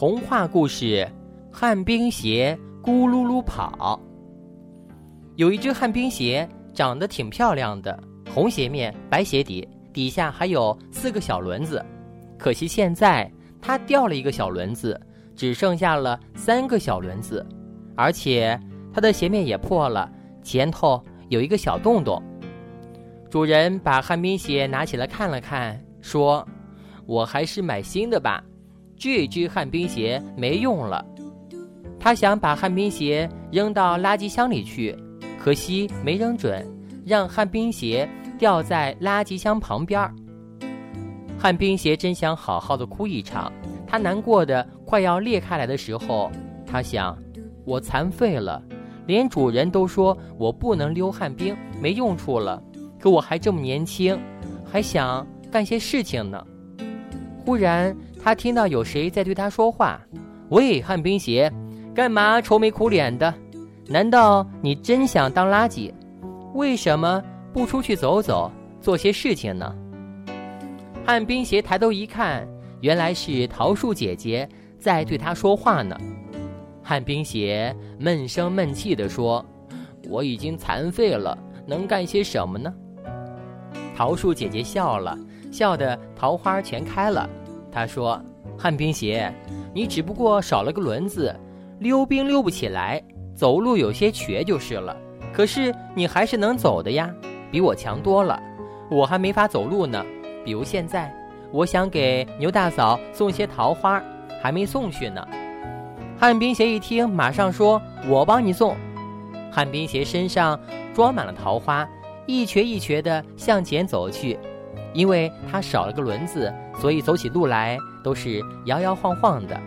童话故事《旱冰鞋咕噜噜跑》。有一只旱冰鞋，长得挺漂亮的，红鞋面，白鞋底，底下还有四个小轮子。可惜现在它掉了一个小轮子，只剩下了三个小轮子，而且它的鞋面也破了，前头有一个小洞洞。主人把旱冰鞋拿起来看了看，说：“我还是买新的吧。”这只旱冰鞋没用了，他想把旱冰鞋扔到垃圾箱里去，可惜没扔准，让旱冰鞋掉在垃圾箱旁边儿。旱冰鞋真想好好的哭一场，他难过的快要裂开来的时候，他想：我残废了，连主人都说我不能溜旱冰，没用处了。可我还这么年轻，还想干些事情呢。忽然。他听到有谁在对他说话：“喂，旱冰鞋，干嘛愁眉苦脸的？难道你真想当垃圾？为什么不出去走走，做些事情呢？”旱冰鞋抬头一看，原来是桃树姐姐在对他说话呢。旱冰鞋闷声闷气地说：“我已经残废了，能干些什么呢？”桃树姐姐笑了笑得桃花全开了。他说：“旱冰鞋，你只不过少了个轮子，溜冰溜不起来，走路有些瘸就是了。可是你还是能走的呀，比我强多了。我还没法走路呢。比如现在，我想给牛大嫂送些桃花，还没送去呢。”旱冰鞋一听，马上说：“我帮你送。”旱冰鞋身上装满了桃花，一瘸一瘸地向前走去。因为他少了个轮子，所以走起路来都是摇摇晃晃的。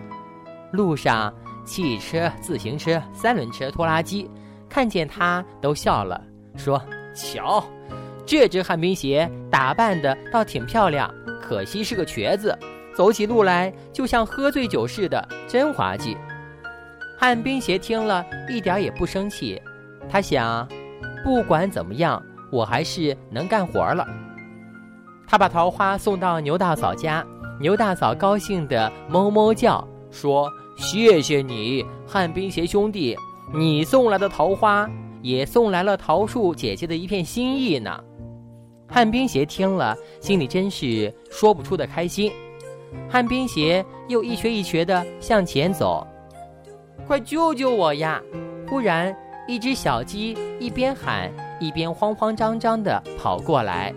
路上，汽车、自行车、三轮车、拖拉机看见他都笑了，说：“瞧，这只旱冰鞋打扮的倒挺漂亮，可惜是个瘸子，走起路来就像喝醉酒似的，真滑稽。”旱冰鞋听了一点也不生气，他想：不管怎么样，我还是能干活了。他把桃花送到牛大嫂家，牛大嫂高兴地哞哞叫，说：“谢谢你，旱冰鞋兄弟，你送来的桃花也送来了桃树姐姐的一片心意呢。”旱冰鞋听了，心里真是说不出的开心。旱冰鞋又一瘸一瘸地向前走，快救救我呀！忽然，一只小鸡一边喊一边慌慌张张地跑过来。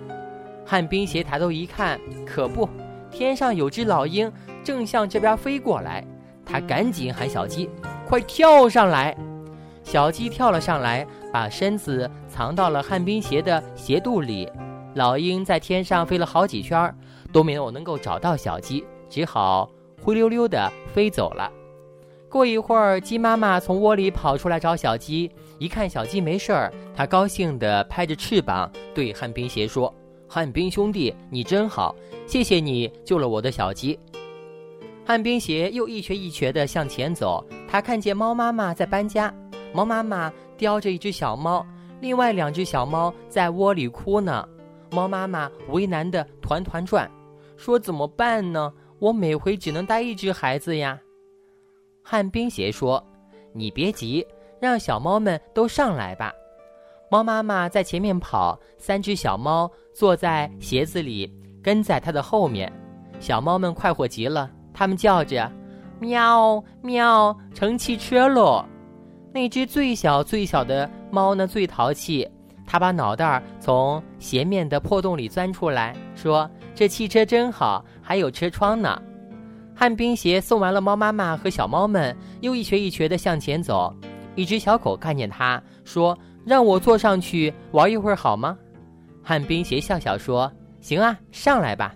旱冰鞋抬头一看，可不，天上有只老鹰正向这边飞过来。他赶紧喊小鸡：“快跳上来！”小鸡跳了上来，把身子藏到了旱冰鞋的鞋肚里。老鹰在天上飞了好几圈，都没有能够找到小鸡，只好灰溜溜地飞走了。过一会儿，鸡妈妈从窝里跑出来找小鸡，一看小鸡没事儿，它高兴地拍着翅膀对旱冰鞋说。旱冰兄弟，你真好，谢谢你救了我的小鸡。旱冰鞋又一瘸一瘸地向前走，他看见猫妈妈在搬家，猫妈妈叼着一只小猫，另外两只小猫在窝里哭呢。猫妈妈为难的团团转，说怎么办呢？我每回只能带一只孩子呀。旱冰鞋说：“你别急，让小猫们都上来吧。”猫妈妈在前面跑，三只小猫坐在鞋子里，跟在它的后面。小猫们快活极了，它们叫着：“喵喵，乘汽车喽！”那只最小最小的猫呢，最淘气，它把脑袋儿从鞋面的破洞里钻出来，说：“这汽车真好，还有车窗呢。”旱冰鞋送完了猫妈妈和小猫们，又一瘸一瘸地向前走。一只小狗看见它，说。让我坐上去玩一会儿好吗？旱冰鞋笑笑说：“行啊，上来吧。”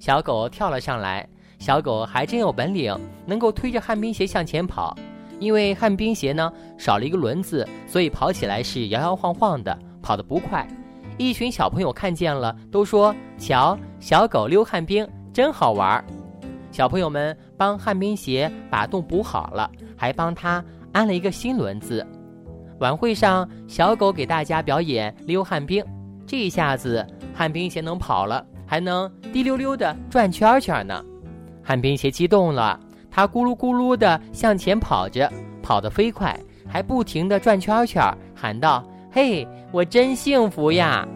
小狗跳了上来。小狗还真有本领，能够推着旱冰鞋向前跑。因为旱冰鞋呢少了一个轮子，所以跑起来是摇摇晃晃的，跑得不快。一群小朋友看见了，都说：“瞧，小狗溜旱冰真好玩。”小朋友们帮旱冰鞋把洞补好了，还帮他安了一个新轮子。晚会上，小狗给大家表演溜旱冰，这一下子旱冰鞋能跑了，还能滴溜溜的转圈圈呢。旱冰鞋激动了，它咕噜咕噜的向前跑着，跑得飞快，还不停地转圈圈，喊道：“嘿，我真幸福呀！”